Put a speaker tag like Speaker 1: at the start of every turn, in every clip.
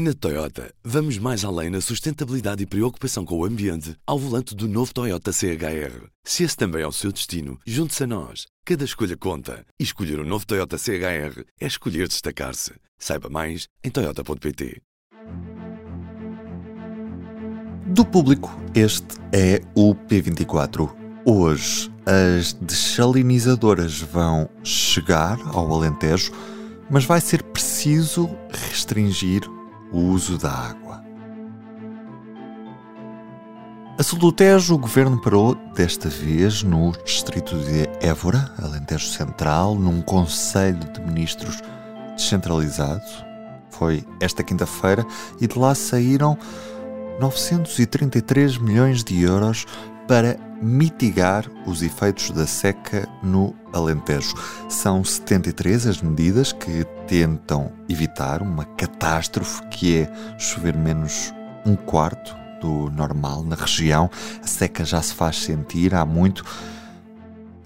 Speaker 1: Na Toyota, vamos mais além na sustentabilidade e preocupação com o ambiente ao volante do novo Toyota CHR. Se esse também é o seu destino, junte-se a nós. Cada escolha conta. E escolher o um novo Toyota CHR é escolher destacar-se. Saiba mais em Toyota.pt.
Speaker 2: Do público, este é o P24. Hoje, as desalinizadoras vão chegar ao Alentejo, mas vai ser preciso restringir o uso da água. A sul do Tejo, o governo parou desta vez no distrito de Évora, Alentejo Central, num conselho de ministros descentralizado. Foi esta quinta-feira e de lá saíram 933 milhões de euros para mitigar os efeitos da seca no Alentejo. São 73 as medidas que tentam evitar uma catástrofe que é chover menos um quarto do normal na região. A seca já se faz sentir há muito.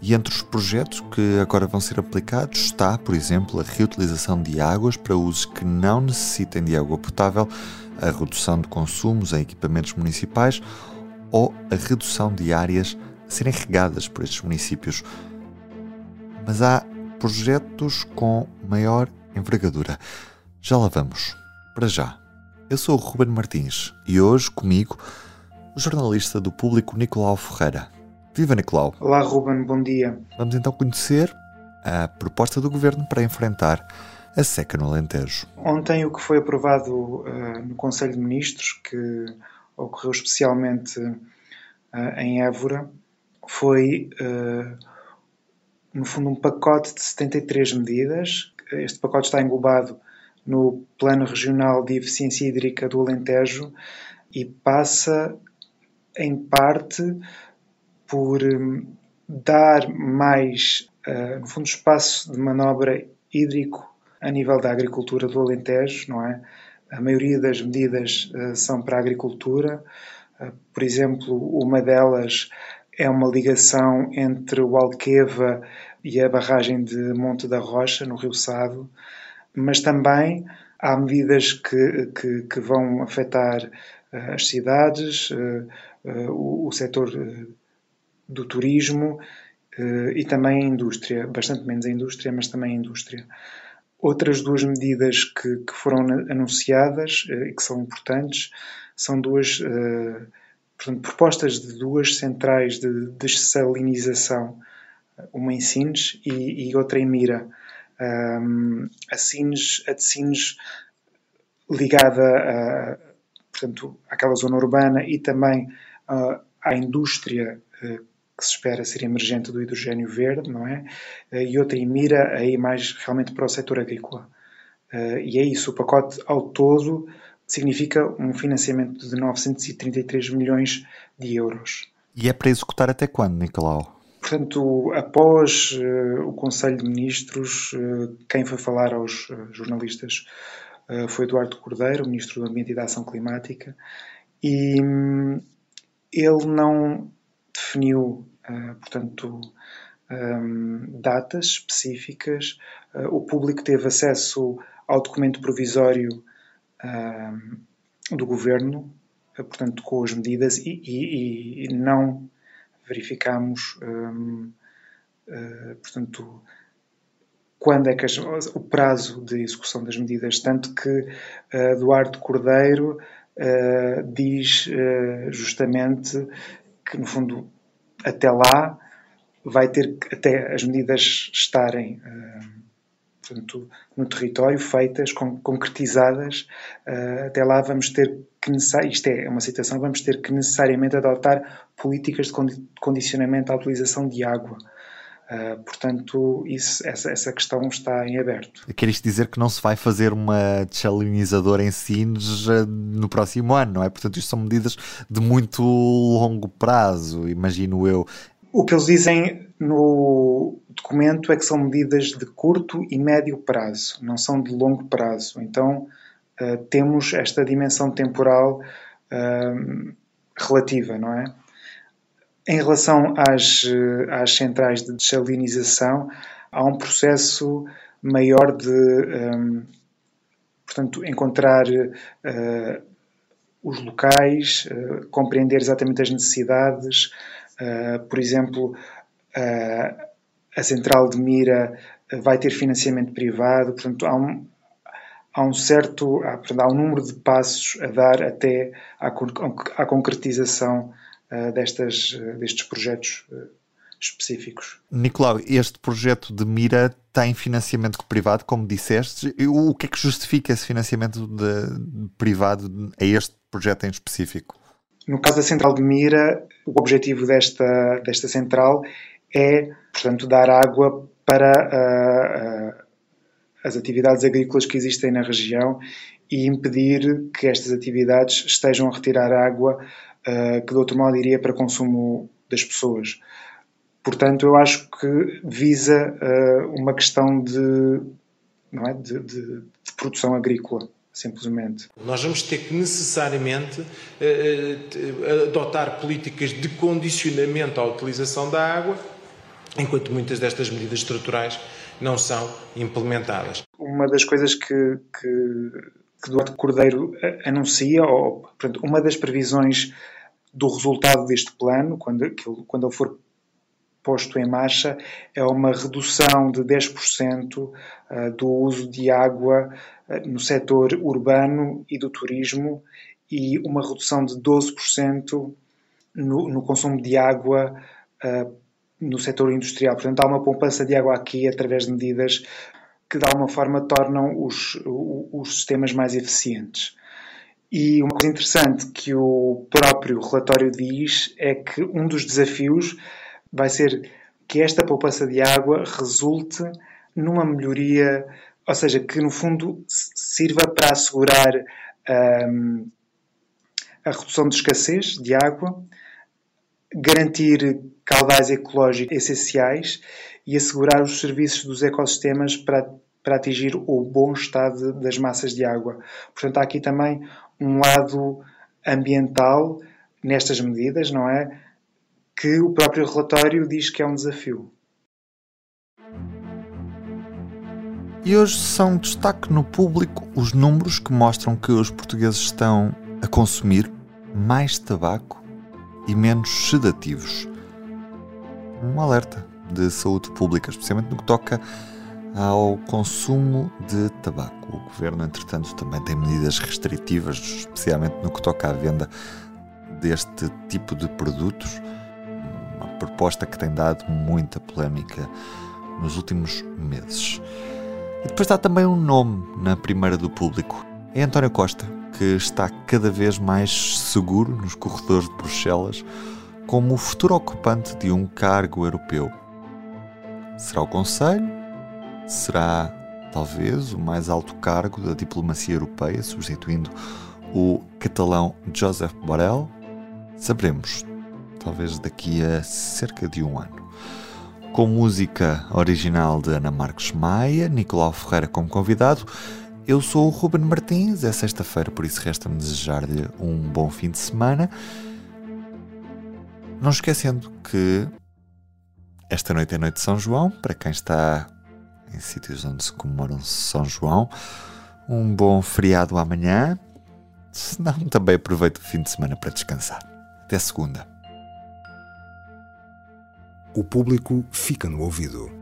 Speaker 2: E entre os projetos que agora vão ser aplicados está, por exemplo, a reutilização de águas para usos que não necessitem de água potável, a redução de consumos em equipamentos municipais ou a redução de áreas a serem regadas por estes municípios. Mas há projetos com maior envergadura. Já lá vamos. Para já. Eu sou o Ruben Martins e hoje comigo o jornalista do público Nicolau Ferreira. Viva Nicolau!
Speaker 3: Olá Ruben, bom dia.
Speaker 2: Vamos então conhecer a proposta do governo para enfrentar a seca no Alentejo.
Speaker 3: Ontem o que foi aprovado uh, no Conselho de Ministros, que ocorreu especialmente uh, em Évora, foi, uh, no fundo, um pacote de 73 medidas. Este pacote está englobado no Plano Regional de Eficiência Hídrica do Alentejo e passa, em parte, por um, dar mais, no fundo, espaço de manobra hídrico a nível da agricultura do Alentejo, não é? A maioria das medidas uh, são para a agricultura. Uh, por exemplo, uma delas é uma ligação entre o Alqueva e a barragem de Monte da Rocha, no Rio Sado, mas também há medidas que, que, que vão afetar uh, as cidades, o, o setor do turismo e também a indústria, bastante menos a indústria, mas também a indústria. Outras duas medidas que, que foram anunciadas uh, e que são importantes são duas uh, portanto, propostas de duas centrais de dessalinização, uma em Sines e, e outra em Mira. Um, a, Sines, a de Sines ligada a, portanto, àquela zona urbana e também uh, à indústria que se espera ser emergente do hidrogênio verde, não é? Eh, e outra em mira aí mais realmente para o setor agrícola. Eh, e é isso, o pacote ao todo significa um financiamento de 933 milhões de euros.
Speaker 2: E é para executar até quando, Nicolau?
Speaker 3: Portanto, após uh, o Conselho de Ministros, uh, quem foi falar aos uh, jornalistas foi Eduardo Cordeiro, Ministro do Ambiente e da Ação Climática, e um, ele não definiu ah, portanto, um, datas específicas. Uh, o público teve acesso ao documento provisório do governo, uh, portanto, com as medidas, e, e, e não verificamos, um, portanto, quando é que as, o prazo de execução das medidas, tanto que Eduardo Cordeiro diz justamente que, no fundo, até lá vai ter até as medidas estarem uh, portanto, no território feitas, con concretizadas, uh, até lá vamos ter que isto é uma situação, vamos ter que necessariamente adotar políticas de condicionamento à utilização de água. Uh, portanto, isso, essa, essa questão está em aberto.
Speaker 2: Queres dizer que não se vai fazer uma desalinizadora em Sines no próximo ano, não é? Portanto, isto são medidas de muito longo prazo, imagino eu.
Speaker 3: O que eles dizem no documento é que são medidas de curto e médio prazo, não são de longo prazo. Então, uh, temos esta dimensão temporal uh, relativa, não é? Em relação às, às centrais de desalinização, há um processo maior de, um, portanto, encontrar uh, os locais, uh, compreender exatamente as necessidades. Uh, por exemplo, a central de mira vai ter financiamento privado, portanto, há um, há um certo, há, portanto, há um número de passos a dar até à, à concretização destas, destes projetos específicos.
Speaker 2: Nicolau, este projeto de mira tem financiamento privado, como disseste. O que é que justifica esse financiamento de, de privado a este projeto em específico?
Speaker 3: No caso da central de mira, o objetivo desta, desta central é, portanto, dar água para uh, uh, as atividades agrícolas que existem na região e impedir que estas atividades estejam a retirar água que de outro modo iria para consumo das pessoas. Portanto, eu acho que visa uh, uma questão de, não é, de, de, de, produção agrícola, simplesmente.
Speaker 4: Nós vamos ter que necessariamente uh, adotar políticas de condicionamento à utilização da água, enquanto muitas destas medidas estruturais não são implementadas.
Speaker 3: Uma das coisas que, que, que Duarte Cordeiro anuncia, ou portanto, uma das previsões do resultado deste plano, quando, quando ele for posto em marcha é uma redução de 10% eh, do uso de água eh, no setor urbano e do turismo e uma redução de 12% no, no, consumo de água no setor industrial. Portanto, há uma poupança de água aqui através de medidas que, de alguma forma, tornam os, os sistemas mais eficientes. E uma coisa interessante que o próprio relatório diz é que um dos desafios vai ser que esta poupança de água resulte numa melhoria, ou seja, que no fundo sirva para assegurar um, a redução de escassez de água, garantir caudais ecológicos essenciais e assegurar os serviços dos ecossistemas para, para atingir o bom estado das massas de água. Portanto, há aqui também um lado ambiental nestas medidas, não é? que o próprio relatório diz que é um desafio.
Speaker 2: E hoje são destaque no público os números que mostram que os portugueses estão a consumir mais tabaco e menos sedativos. Um alerta de saúde pública, especialmente no que toca ao consumo de tabaco. O governo, entretanto, também tem medidas restritivas, especialmente no que toca à venda deste tipo de produtos proposta que tem dado muita polémica nos últimos meses. E depois está também um nome na primeira do público. É António Costa, que está cada vez mais seguro nos corredores de Bruxelas como o futuro ocupante de um cargo europeu. Será o Conselho? Será talvez o mais alto cargo da diplomacia europeia, substituindo o catalão Joseph Borrell? Saberemos talvez daqui a cerca de um ano. Com música original de Ana Marques Maia, Nicolau Ferreira como convidado, eu sou o Ruben Martins, é sexta-feira, por isso resta-me desejar-lhe um bom fim de semana. Não esquecendo que esta noite é noite de São João, para quem está em sítios onde se comemoram São João. Um bom feriado amanhã. Se não, também aproveito o fim de semana para descansar. Até segunda
Speaker 1: o público fica no ouvido.